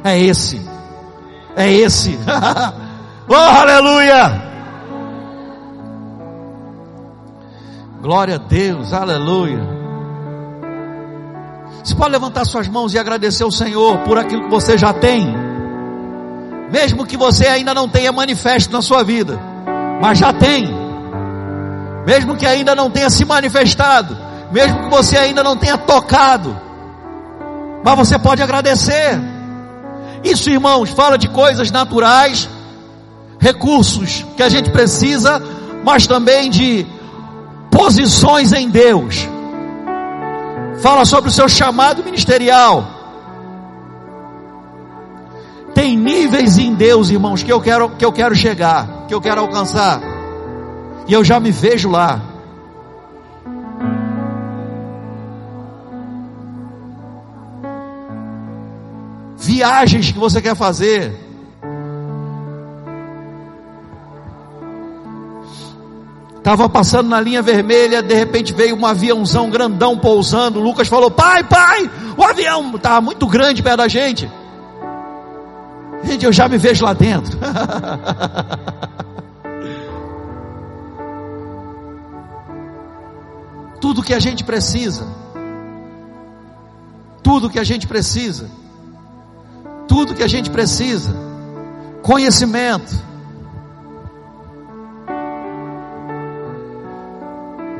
É esse, é esse. oh, aleluia! Glória a Deus, aleluia. Você pode levantar suas mãos e agradecer ao Senhor por aquilo que você já tem, mesmo que você ainda não tenha manifesto na sua vida, mas já tem mesmo que ainda não tenha se manifestado, mesmo que você ainda não tenha tocado, mas você pode agradecer. Isso, irmãos, fala de coisas naturais, recursos que a gente precisa, mas também de posições em Deus. Fala sobre o seu chamado ministerial. Tem níveis em Deus, irmãos, que eu quero que eu quero chegar, que eu quero alcançar. E eu já me vejo lá. Viagens que você quer fazer. Estava passando na linha vermelha, de repente veio um aviãozão grandão pousando. Lucas falou: Pai, pai, o avião estava muito grande perto da gente. Eu já me vejo lá dentro. tudo que a gente precisa. Tudo que a gente precisa. Tudo que a gente precisa. Conhecimento.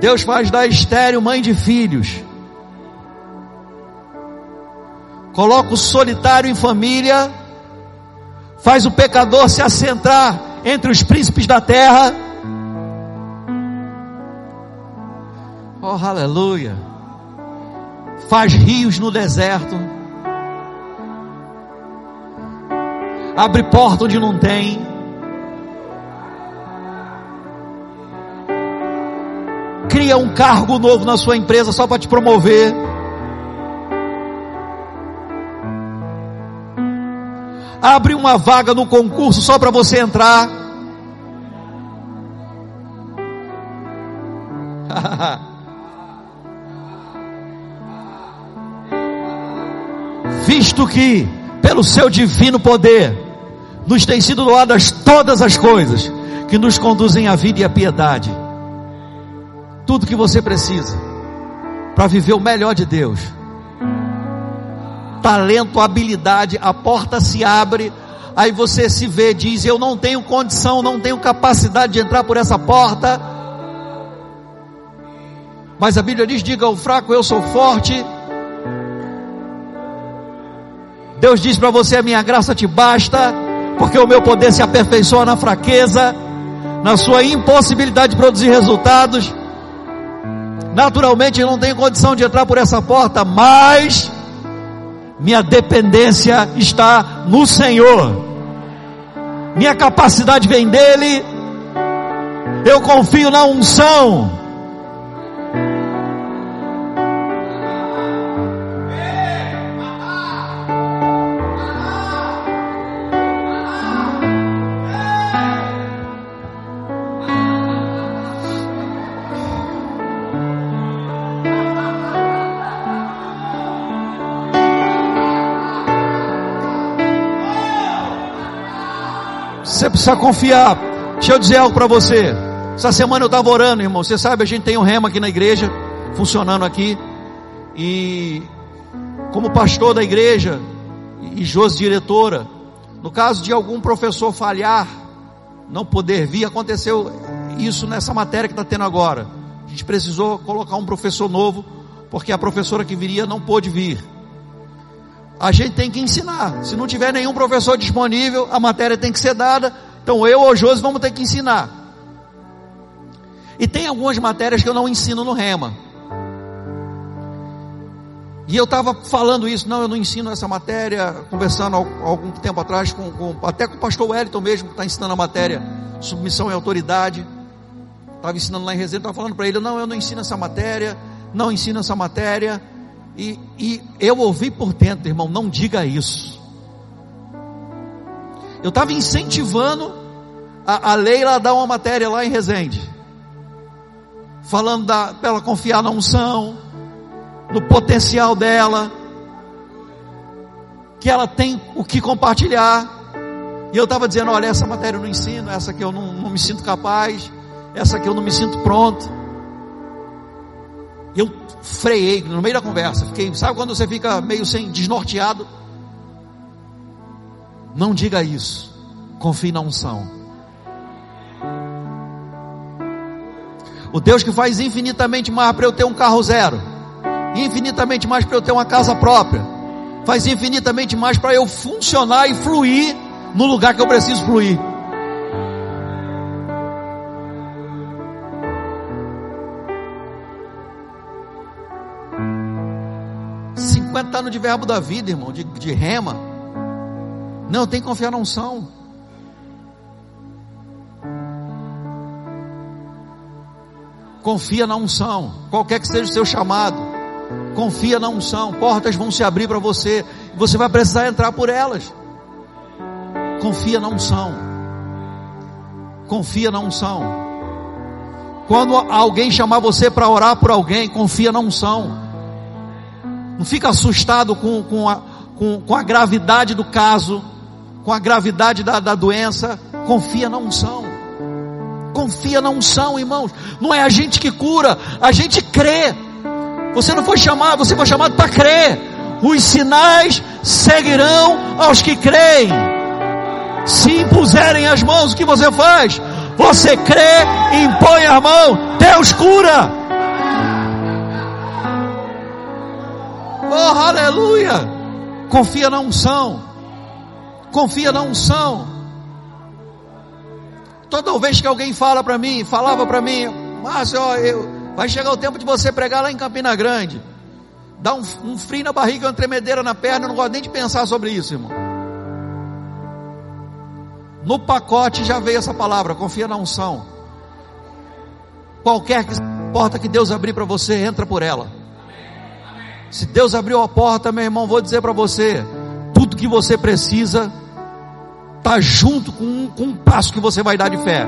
Deus faz da estéreo mãe de filhos. Coloca o solitário em família. Faz o pecador se assentar entre os príncipes da terra Oh, aleluia. Faz rios no deserto. Abre porta onde não tem. Cria um cargo novo na sua empresa só para te promover. Abre uma vaga no concurso só para você entrar. visto que, pelo seu divino poder, nos têm sido doadas todas as coisas que nos conduzem à vida e à piedade. Tudo que você precisa para viver o melhor de Deus. Talento, habilidade, a porta se abre, aí você se vê, diz: Eu não tenho condição, não tenho capacidade de entrar por essa porta. Mas a Bíblia diz: Diga ao fraco, eu sou forte. Deus diz para você: A minha graça te basta, porque o meu poder se aperfeiçoa na fraqueza, na sua impossibilidade de produzir resultados. Naturalmente eu não tenho condição de entrar por essa porta, mas minha dependência está no Senhor. Minha capacidade vem dele. Eu confio na unção. Você precisa confiar. Deixa eu dizer algo para você. Essa semana eu estava orando, irmão. Você sabe, a gente tem um rema aqui na igreja, funcionando aqui. E como pastor da igreja e Josi diretora, no caso de algum professor falhar, não poder vir, aconteceu isso nessa matéria que está tendo agora. A gente precisou colocar um professor novo, porque a professora que viria não pôde vir a gente tem que ensinar. Se não tiver nenhum professor disponível, a matéria tem que ser dada. Então eu ou Josi vamos ter que ensinar. E tem algumas matérias que eu não ensino no Rema. E eu estava falando isso, não, eu não ensino essa matéria, conversando há algum tempo atrás, com, com, até com o pastor Wellington mesmo, que está ensinando a matéria submissão e autoridade. Estava ensinando lá em Resende, estava falando para ele, não, eu não ensino essa matéria, não ensino essa matéria. E, e eu ouvi por dentro, irmão, não diga isso. Eu estava incentivando a, a Leila a dar uma matéria lá em Resende, falando para ela confiar na unção, no potencial dela, que ela tem o que compartilhar. E eu estava dizendo: olha, essa matéria eu não ensino, essa que eu não, não me sinto capaz, essa que eu não me sinto pronto. Eu freiei no meio da conversa. Fiquei, sabe quando você fica meio sem desnorteado? Não diga isso. Confie na unção. O Deus que faz infinitamente mais para eu ter um carro zero, infinitamente mais para eu ter uma casa própria, faz infinitamente mais para eu funcionar e fluir no lugar que eu preciso fluir. 50 anos de verbo da vida, irmão, de, de rema. Não, tem que confiar na unção. Confia na unção, qualquer que seja o seu chamado. Confia na unção, portas vão se abrir para você, você vai precisar entrar por elas. Confia na unção. Confia na unção. Quando alguém chamar você para orar por alguém, confia na unção. Não fica assustado com, com, a, com, com a gravidade do caso, com a gravidade da, da doença. Confia na unção. Confia na unção, irmãos. Não é a gente que cura, a gente crê. Você não foi chamado, você foi chamado para crer. Os sinais seguirão aos que creem. Se impuserem as mãos, o que você faz? Você crê, impõe a mão, Deus cura. Oh, aleluia! Confia na unção. Confia na unção. Toda vez que alguém fala para mim, falava para mim, Márcio, eu, vai chegar o tempo de você pregar lá em Campina Grande. Dá um, um frio na barriga, uma tremedeira na perna, eu não gosto nem de pensar sobre isso, irmão. No pacote já veio essa palavra, confia na unção. Qualquer porta que Deus abrir para você, entra por ela. Se Deus abriu a porta, meu irmão, vou dizer para você: tudo que você precisa está junto com um, com um passo que você vai dar de fé.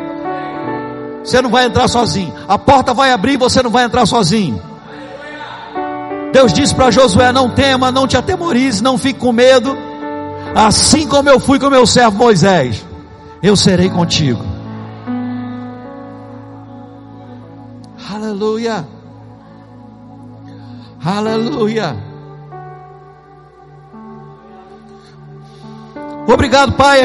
Você não vai entrar sozinho. A porta vai abrir e você não vai entrar sozinho. Deus disse para Josué: Não tema, não te atemorize, não fique com medo. Assim como eu fui com meu servo Moisés, eu serei contigo. Aleluia. Aleluia. Obrigado, Pai.